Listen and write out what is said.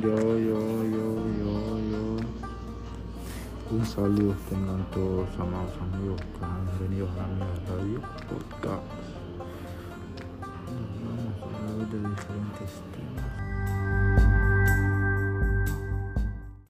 Yo, yo, yo, yo, yo. Un saludo tengan todos, amados amigos que han venido a mi radio podcast. Vamos a hablar de diferentes temas.